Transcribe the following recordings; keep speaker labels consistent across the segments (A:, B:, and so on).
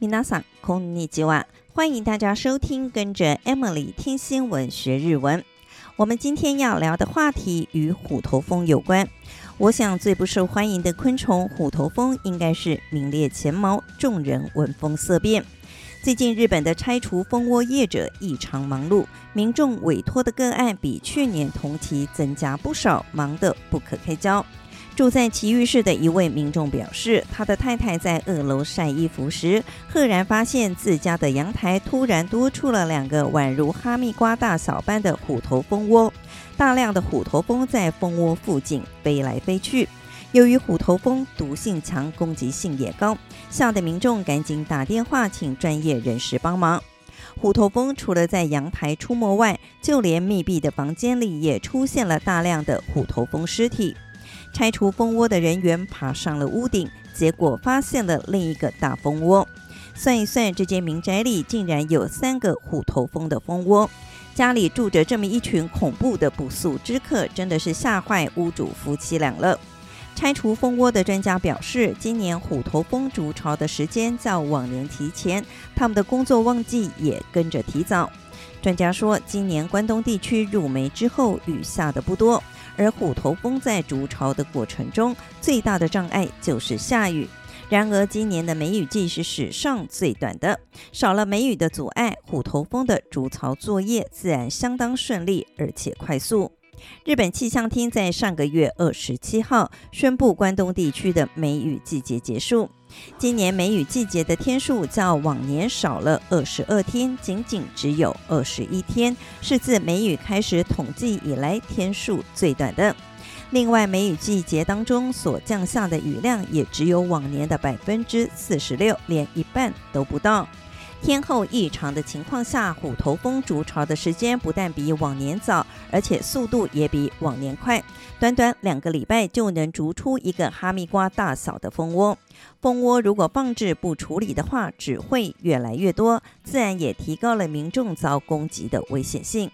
A: 皆さんこんにちは，欢迎大家收听，跟着 Emily 听新闻学日文。我们今天要聊的话题与虎头蜂有关。我想最不受欢迎的昆虫虎头蜂，应该是名列前茅，众人闻风色变。最近日本的拆除蜂窝业者异常忙碌，民众委托的个案比去年同期增加不少，忙得不可开交。 住在埼玉市的一位民众表示，他的太太在二楼晒衣服时，赫然发现自家的阳台突然多出了两个宛如哈密瓜大小般的虎头蜂窝，大量的虎头蜂在蜂窝附近飞来飞去。由于虎头蜂毒性强，攻击性也高，吓得民众赶紧打电话请专业人士帮忙。虎头蜂除了在阳台出没外，就连密闭的房间里也出现了大量的虎头蜂尸体。拆除蜂窝的人员爬上了屋顶，结果发现了另一个大蜂窝。算一算，这间民宅里竟然有三个虎头蜂的蜂窝。家里住着这么一群恐怖的不速之客，真的是吓坏屋主夫妻俩了。拆除蜂窝的专家表示，今年虎头蜂筑巢的时间较往年提前，他们的工作旺季也跟着提早。专家说，今年关东地区入梅之后，雨下的不多。而虎头蜂在筑巢的过程中，最大的障碍就是下雨。然而，今年的梅雨季是史上最短的，少了梅雨的阻碍，虎头蜂的筑巢作业自然相当顺利，而且快速。日本气象厅在上个月二十七号宣布，关东地区的梅雨季节结束。今年梅雨季节的天数较往年少了二十二天，仅仅只有二十一天，是自梅雨开始统计以来天数最短的。另外，梅雨季节当中所降下的雨量也只有往年的百分之四十六，连一半都不到。天后异常的情况下，虎头蜂筑巢的时间不但比往年早，而且速度也比往年快。短短两个礼拜就能逐出一个哈密瓜大小的蜂窝。蜂窝如果放置不处理的话，只会越来越多，自然也提高了民众遭攻击的危险性。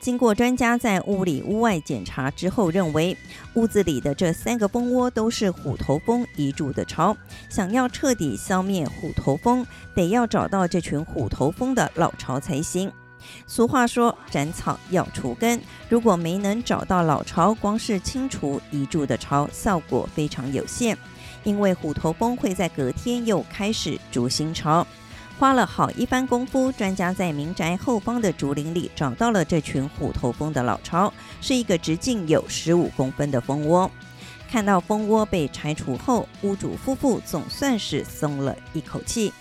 A: 经过专家在屋里屋外检查之后，认为屋子里的这三个蜂窝都是虎头蜂遗筑的巢。想要彻底消灭虎头蜂，得要找到这群虎头蜂的老巢才行。俗话说“斩草要除根”，如果没能找到老巢，光是清除遗筑的巢，效果非常有限。因为虎头蜂会在隔天又开始筑新巢。花了好一番功夫，专家在民宅后方的竹林里找到了这群虎头蜂的老巢，是一个直径有十五公分的蜂窝。看到蜂窝被拆除后，屋主夫妇总算是松了一口气。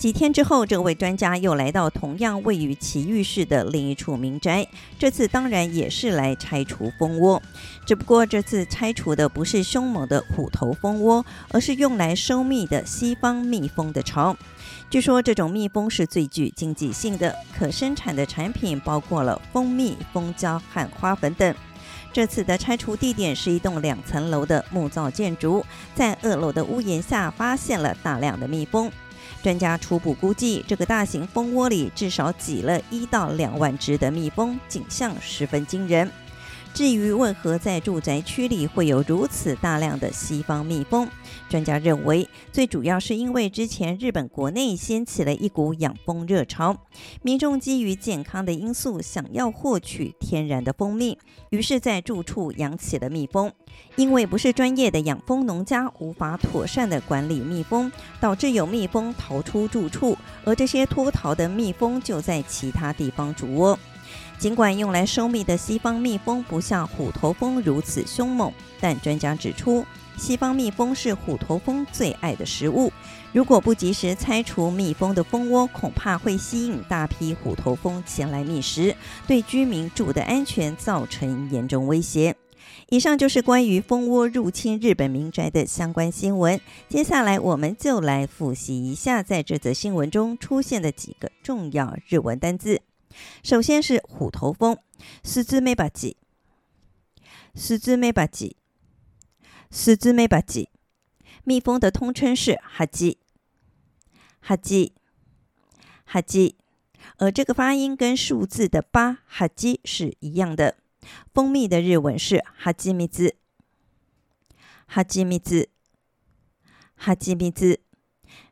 A: 几天之后，这位专家又来到同样位于奇遇市的另一处民宅，这次当然也是来拆除蜂窝，只不过这次拆除的不是凶猛的虎头蜂窝，而是用来收蜜的西方蜜蜂的巢。据说这种蜜蜂是最具经济性的，可生产的产品包括了蜂蜜、蜂胶和花粉等。这次的拆除地点是一栋两层楼的木造建筑，在二楼的屋檐下发现了大量的蜜蜂。专家初步估计，这个大型蜂窝里至少挤了一到两万只的蜜蜂，景象十分惊人。至于为何在住宅区里会有如此大量的西方蜜蜂，专家认为最主要是因为之前日本国内掀起了一股养蜂热潮，民众基于健康的因素想要获取天然的蜂蜜，于是，在住处养起了蜜蜂。因为不是专业的养蜂农家无法妥善的管理蜜蜂，导致有蜜蜂逃出住处，而这些脱逃的蜜蜂就在其他地方筑窝。尽管用来收蜜的西方蜜蜂不像虎头蜂如此凶猛，但专家指出，西方蜜蜂是虎头蜂最爱的食物。如果不及时拆除蜜蜂的蜂窝，恐怕会吸引大批虎头蜂前来觅食，对居民住的安全造成严重威胁。以上就是关于蜂窝入侵日本民宅的相关新闻。接下来，我们就来复习一下在这则新闻中出现的几个重要日文单字。首先是虎头蜂，スズメバチ，スズメバチ，スズメバチ。蜜蜂的通称是ハジ，ハジ，ハジ。而这个发音跟数字的八ハジ是一样的。蜂蜜的日文是ハジミズ，ハジミズ，ハジミズ。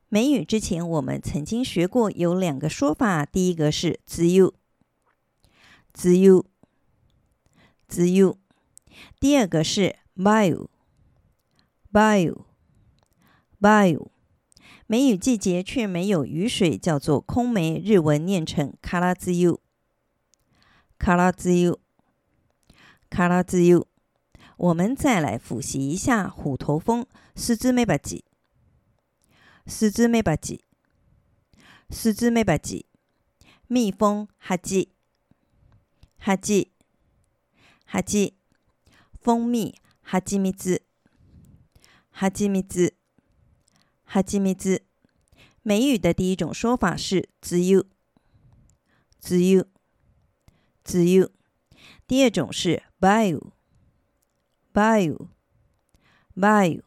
A: 梅雨之前我们曾经学过有两个说法，第一个是“梅雨”，“梅雨”，“梅雨”，第二个是“梅雨”，“梅雨”，“梅雨”。梅雨季节却没有雨水，叫做空梅，日文念成“卡拉兹 u”，“ 卡拉兹 u”，“ 卡拉兹 u”。我们再来复习一下虎头蜂，スズメバチ， スズメバチ，スズメバチ，蜜蜂，ハチ，ハチ，ハチ，蜂蜜，ハチミツ，ハチミツ，ハチミツ。梅雨的第一种说法是梅雨，梅雨，梅雨。第二种是梅雨。梅雨，梅雨，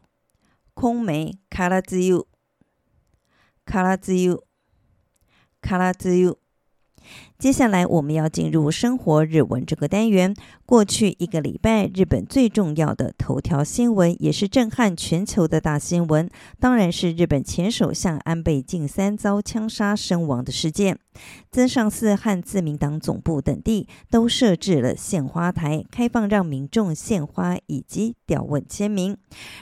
A: 空梅，カラツユ， カラツユ，カラツユ。接下来我们要进入生活日文这个单元。过去一个礼拜，日本最重要的头条新闻，也是震撼全球的大新闻，当然是日本前首相安倍晋三遭枪杀身亡的事件。增上寺和自民党总部等地都设置了献花台，开放让民众献花以及吊问签名。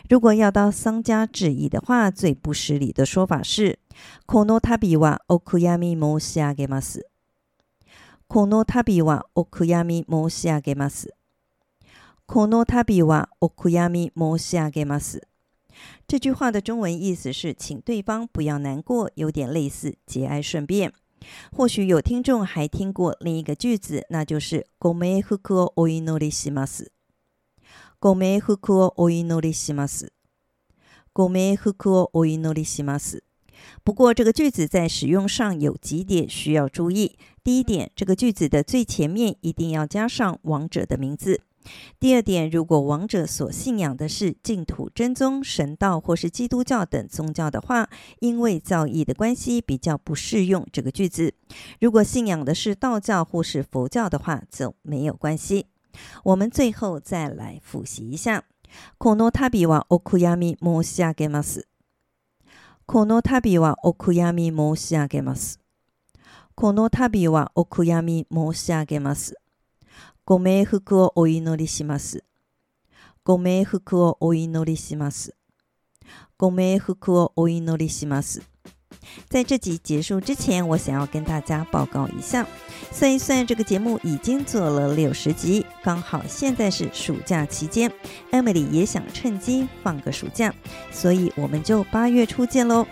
A: 如果要到丧家致意的话，最不失礼的说法是“ この度はお悔やみ申し上げます”。この度はお悔やみ申し上げます。この度はお悔やみ申し上げます。这句话的中文意思是，请对方不要难过，有点类似节哀顺变。或许有听众还听过另一个句子，那就是ご冥福をお祈りします。ご冥福をお祈りします。ご冥福をお祈りします。不过，这个句子在使用上有几点需要注意。第一点，这个句子的最前面一定要加上亡者的名字。第二点，如果亡者所信仰的是净土真宗、神道或是基督教等宗教的话，因为造诣的关系，比较不适用这个句子。如果信仰的是道教或是佛教的话，就没有关系。我们最后再来复习一下。この度はお悔やみ申し上げます。 この度はお悔やみ申し上げます。この度はお悔やみ申し上げます。ご冥福をお祈りします。ご冥福をお祈りします。ご冥福をお祈りします。在这集结束之前，我想要跟大家报告一下，算一算，这个节目已经做了六十集，刚好现在是暑假期间，Emily 也想趁机放个暑假，所以我们就八月初见喽。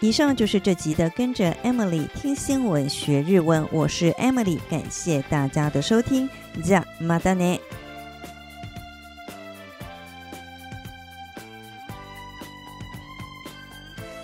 A: 以上就是这集的跟着 Emily 听新闻学日文，我是 Emily，感谢大家的收听，じゃまたね。